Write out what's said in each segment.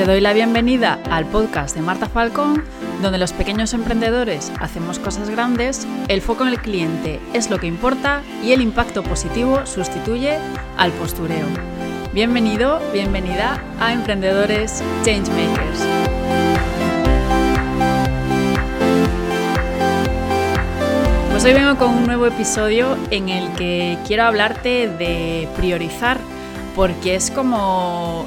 Te doy la bienvenida al podcast de Marta Falcón, donde los pequeños emprendedores hacemos cosas grandes, el foco en el cliente es lo que importa y el impacto positivo sustituye al postureo. Bienvenido, bienvenida a Emprendedores Changemakers. Pues hoy vengo con un nuevo episodio en el que quiero hablarte de priorizar, porque es como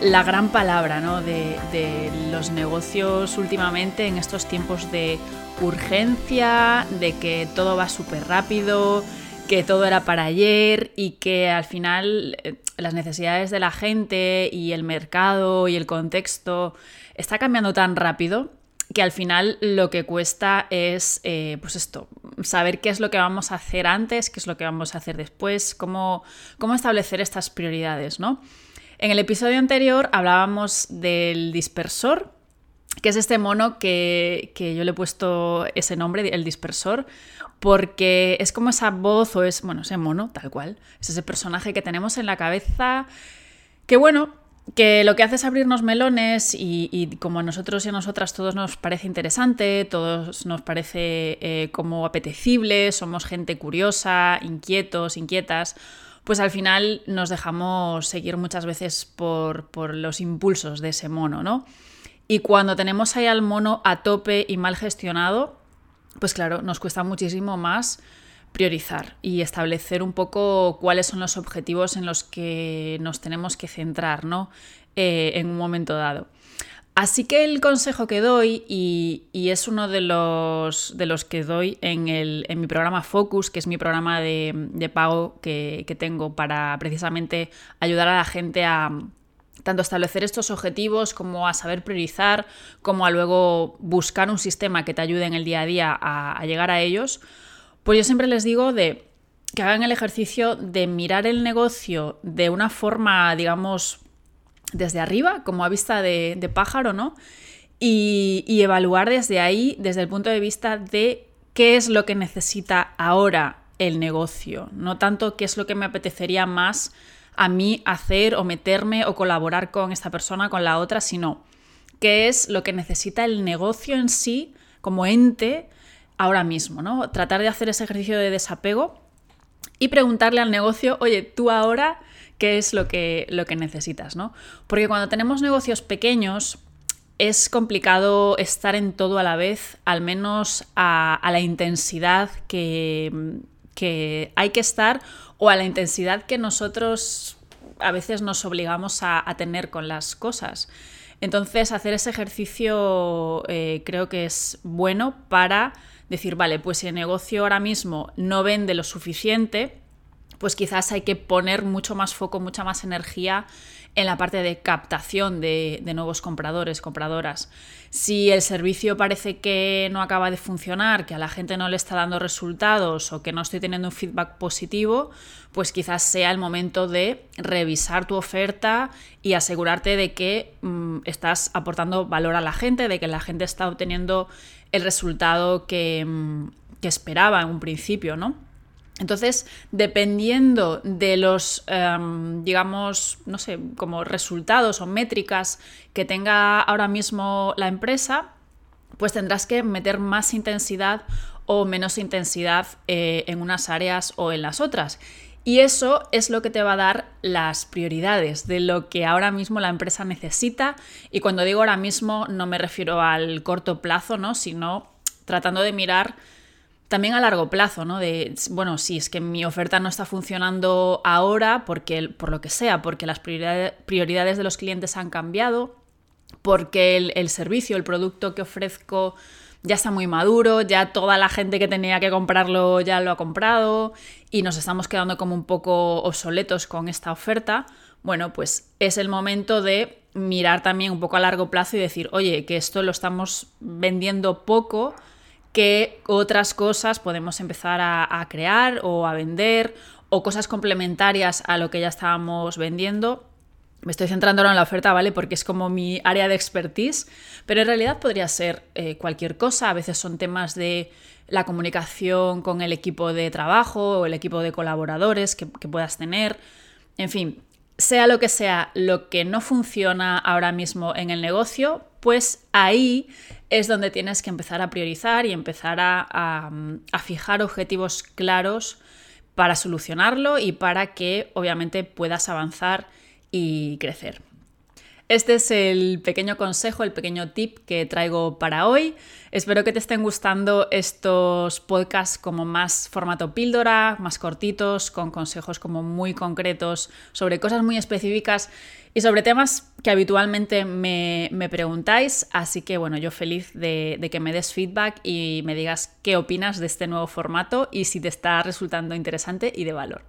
la gran palabra de, de, los negocios últimamente en estos tiempos de urgencia, de que todo va súper rápido, que todo era para ayer y que al final eh, las necesidades de la gente y el mercado y el contexto está cambiando tan rápido que al final lo que cuesta es, eh, pues esto, saber qué es lo que vamos a hacer antes, qué es lo que vamos a hacer después, cómo, cómo establecer estas prioridades, ¿no? En el episodio anterior hablábamos del dispersor, que es este mono que, yo le he puesto ese nombre, el dispersor, porque es como esa voz o es, bueno, ese mono, tal cual, es ese personaje que tenemos en la cabeza, que bueno, que lo que hace es abrirnos melones y, como a nosotros y a nosotras todos nos parece interesante, todos nos parece eh, como apetecible, somos gente curiosa, inquietos, inquietas, pues al final nos dejamos seguir muchas veces por, por los impulsos de ese mono, ¿no? Y cuando tenemos ahí al mono a tope y mal gestionado, pues claro, nos cuesta muchísimo más priorizar y establecer un poco cuáles son los objetivos en los que nos tenemos que centrar ¿no? Eh, en un momento dado. Así que el consejo que doy, y, es uno de los, de los que doy en, el, en, mi programa Focus, que es mi programa de, pago que, que, tengo para precisamente ayudar a la gente a, tanto establecer estos objetivos como a saber priorizar, como a luego buscar un sistema que te ayude en el día a día a, llegar a ellos, pues yo siempre les digo de que hagan el ejercicio de mirar el negocio de una forma, digamos, desde arriba, como a vista de, pájaro, ¿no? Y, y evaluar desde ahí, desde el punto de vista de qué es lo que necesita ahora el negocio, no tanto qué es lo que me apetecería más a mí hacer o meterme o colaborar con esta persona, con la otra, sino qué es lo que necesita el negocio en sí como ente ahora mismo, ¿no? Tratar de hacer ese ejercicio de desapego y preguntarle al negocio, oye, tú ahora, ¿qué es lo que, lo que necesitas, ¿no? Porque cuando tenemos negocios pequeños, es complicado estar en todo a la vez, al menos a, la intensidad que, que hay que estar o a la intensidad que nosotros a veces nos obligamos a, tener con las cosas. Entonces, hacer ese ejercicio eh, creo que es bueno para decir, vale, pues si el negocio ahora mismo no vende lo suficiente, pues quizás hay que poner mucho más foco, mucha más energía en la parte de captación de, nuevos compradores, compradoras. Si el servicio parece que no acaba de funcionar, que a la gente no le está dando resultados o que no estoy teniendo un feedback positivo, pues quizás sea el momento de revisar tu oferta y asegurarte de que mm, estás aportando valor a la gente, de que la gente está obteniendo el resultado que, mm, que esperaba en un principio, ¿no? Entonces, dependiendo de los, em, digamos, no sé, como resultados o métricas que tenga ahora mismo la empresa, pues tendrás que meter más intensidad o menos intensidad eh, en unas áreas o en las otras. Y eso es lo que te va a dar las prioridades de lo que ahora mismo la empresa necesita. Y cuando digo ahora mismo no me refiero al corto plazo, ¿no? sino tratando de mirar también a largo plazo, ¿no? De, bueno, si es que mi oferta no está funcionando ahora, porque, por lo que sea, porque las prioridades de los clientes han cambiado, porque el, servicio, el producto que ofrezco ya está muy maduro, ya toda la gente que tenía que comprarlo ya lo ha comprado y nos estamos quedando como un poco obsoletos con esta oferta, bueno, pues es el momento de mirar también un poco a largo plazo y decir, oye, que esto lo estamos vendiendo poco, qué otras cosas podemos empezar a, crear o a vender o cosas complementarias a lo que ya estábamos vendiendo. Me estoy centrando ahora en la oferta, ¿vale? Porque es como mi área de expertise, pero en realidad podría ser eh, cualquier cosa. A veces son temas de la comunicación con el equipo de trabajo o el equipo de colaboradores que, que puedas tener. En fin, sea lo que sea lo que no funciona ahora mismo en el negocio, pues ahí es donde tienes que empezar a priorizar y empezar a, fijar objetivos claros para solucionarlo y para que obviamente puedas avanzar y crecer. Este es el pequeño consejo, el pequeño tip que traigo para hoy. Espero que te estén gustando estos podcasts como más formato píldora, más cortitos, con consejos como muy concretos sobre cosas muy específicas y sobre temas que habitualmente me, preguntáis. Así que bueno, yo feliz de, de que me des feedback y me digas qué opinas de este nuevo formato y si te está resultando interesante y de valor.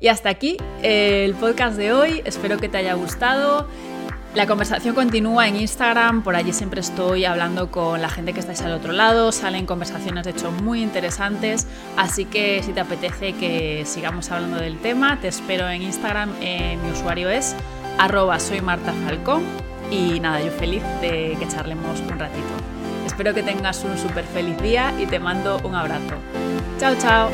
Y hasta aquí el podcast de hoy, espero que te haya gustado. La conversación continúa en Instagram, por allí siempre estoy hablando con la gente que estáis al otro lado, salen conversaciones de hecho muy interesantes, así que si te apetece que sigamos hablando del tema, te espero en Instagram, eh, mi usuario es arroba soy Marta y nada, yo feliz de que charlemos un ratito. Espero que tengas un súper feliz día y te mando un abrazo. Chao, chao.